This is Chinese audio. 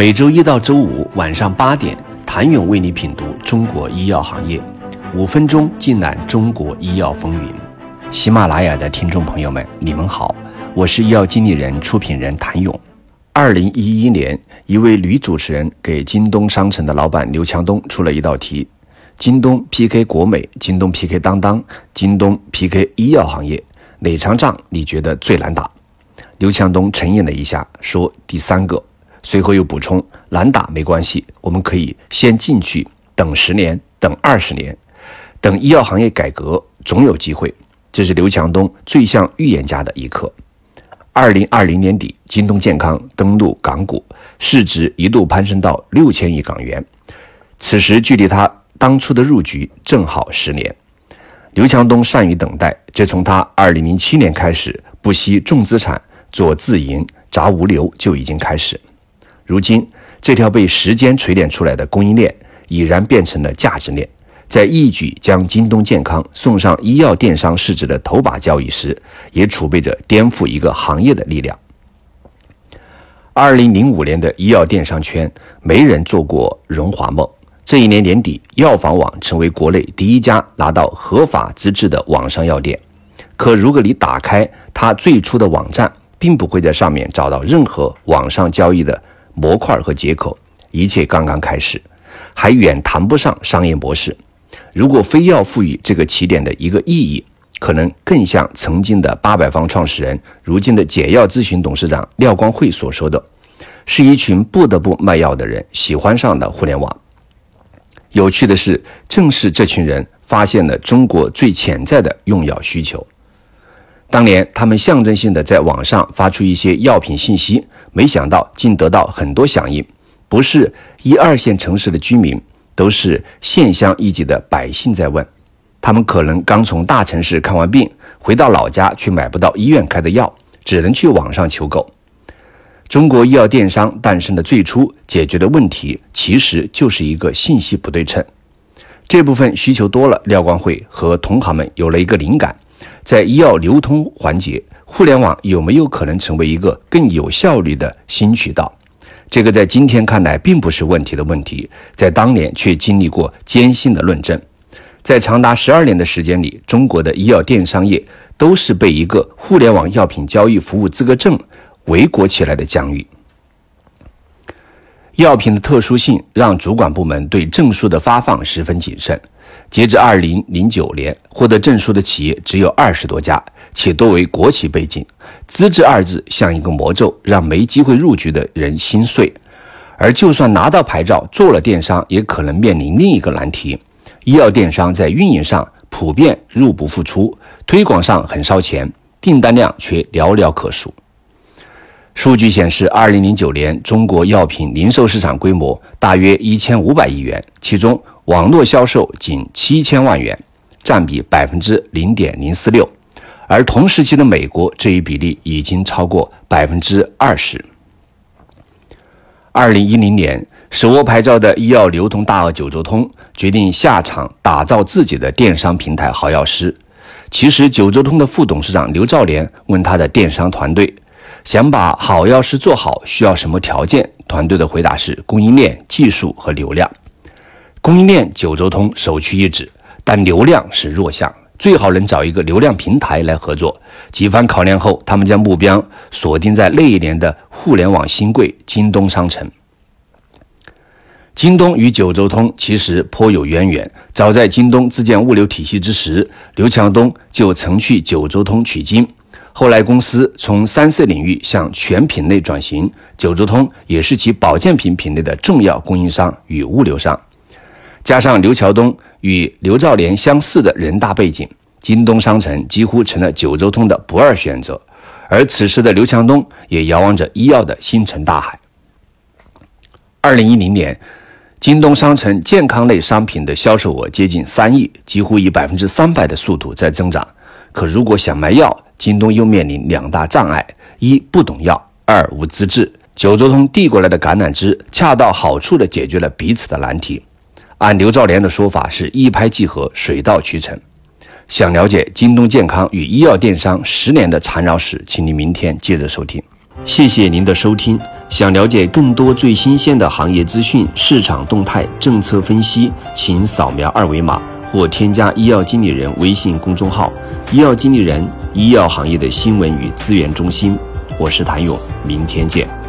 每周一到周五晚上八点，谭勇为你品读中国医药行业，五分钟尽览中国医药风云。喜马拉雅的听众朋友们，你们好，我是医药经理人、出品人谭勇。二零一一年，一位女主持人给京东商城的老板刘强东出了一道题：京东 PK 国美，京东 PK 当当，京东 PK 医药行业，哪场仗你觉得最难打？刘强东沉吟了一下，说：“第三个。”随后又补充：“难打没关系，我们可以先进去，等十年，等二十年，等医药行业改革，总有机会。”这是刘强东最像预言家的一刻。二零二零年底，京东健康登陆港股，市值一度攀升到六千亿港元。此时距离他当初的入局正好十年。刘强东善于等待，这从他二零零七年开始不惜重资产。做自营、砸物流就已经开始。如今，这条被时间锤炼出来的供应链已然变成了价值链，在一举将京东健康送上医药电商市值的头把交椅时，也储备着颠覆一个行业的力量。二零零五年的医药电商圈，没人做过荣华梦。这一年年底，药房网成为国内第一家拿到合法资质的网上药店。可如果你打开它最初的网站，并不会在上面找到任何网上交易的模块和接口，一切刚刚开始，还远谈不上商业模式。如果非要赋予这个起点的一个意义，可能更像曾经的八百方创始人，如今的解药咨询董事长廖光辉所说的：“是一群不得不卖药的人喜欢上了互联网。”有趣的是，正是这群人发现了中国最潜在的用药需求。当年，他们象征性的在网上发出一些药品信息，没想到竟得到很多响应。不是一二线城市的居民，都是县乡一级的百姓在问。他们可能刚从大城市看完病，回到老家却买不到医院开的药，只能去网上求购。中国医药电商诞生的最初解决的问题，其实就是一个信息不对称。这部分需求多了，廖光辉和同行们有了一个灵感。在医药流通环节，互联网有没有可能成为一个更有效率的新渠道？这个在今天看来并不是问题的问题，在当年却经历过艰辛的论证。在长达十二年的时间里，中国的医药电商业都是被一个互联网药品交易服务资格证围裹起来的疆域。药品的特殊性让主管部门对证书的发放十分谨慎。截至二零零九年，获得证书的企业只有二十多家，且多为国企背景。资质二字像一个魔咒，让没机会入局的人心碎。而就算拿到牌照做了电商，也可能面临另一个难题：医药电商在运营上普遍入不敷出，推广上很烧钱，订单量却寥寥可数。数据显示，二零零九年中国药品零售市场规模大约一千五百亿元，其中。网络销售仅七千万元，占比百分之零点零四六，而同时期的美国这一比例已经超过百分之二十。二零一零年，手握牌照的医药流通大鳄九州通决定下场打造自己的电商平台好药师。其实，九州通的副董事长刘兆莲问他的电商团队，想把好药师做好需要什么条件？团队的回答是供应链、技术和流量。供应链九州通首屈一指，但流量是弱项，最好能找一个流量平台来合作。几番考量后，他们将目标锁定在那一年的互联网新贵京东商城。京东与九州通其实颇有渊源，早在京东自建物流体系之时，刘强东就曾去九州通取经。后来公司从三 C 领域向全品类转型，九州通也是其保健品品类的重要供应商与物流商。加上刘强东与刘兆莲相似的人大背景，京东商城几乎成了九州通的不二选择。而此时的刘强东也遥望着医药的星辰大海。二零一零年，京东商城健康类商品的销售额接近三亿，几乎以百分之三百的速度在增长。可如果想卖药，京东又面临两大障碍：一不懂药，二无资质。九州通递过来的橄榄枝，恰到好处地解决了彼此的难题。按刘兆莲的说法，是一拍即合，水到渠成。想了解京东健康与医药电商十年的缠绕史，请您明天接着收听。谢谢您的收听。想了解更多最新鲜的行业资讯、市场动态、政策分析，请扫描二维码或添加医药经理人微信公众号“医药经理人”医药行业的新闻与资源中心。我是谭勇，明天见。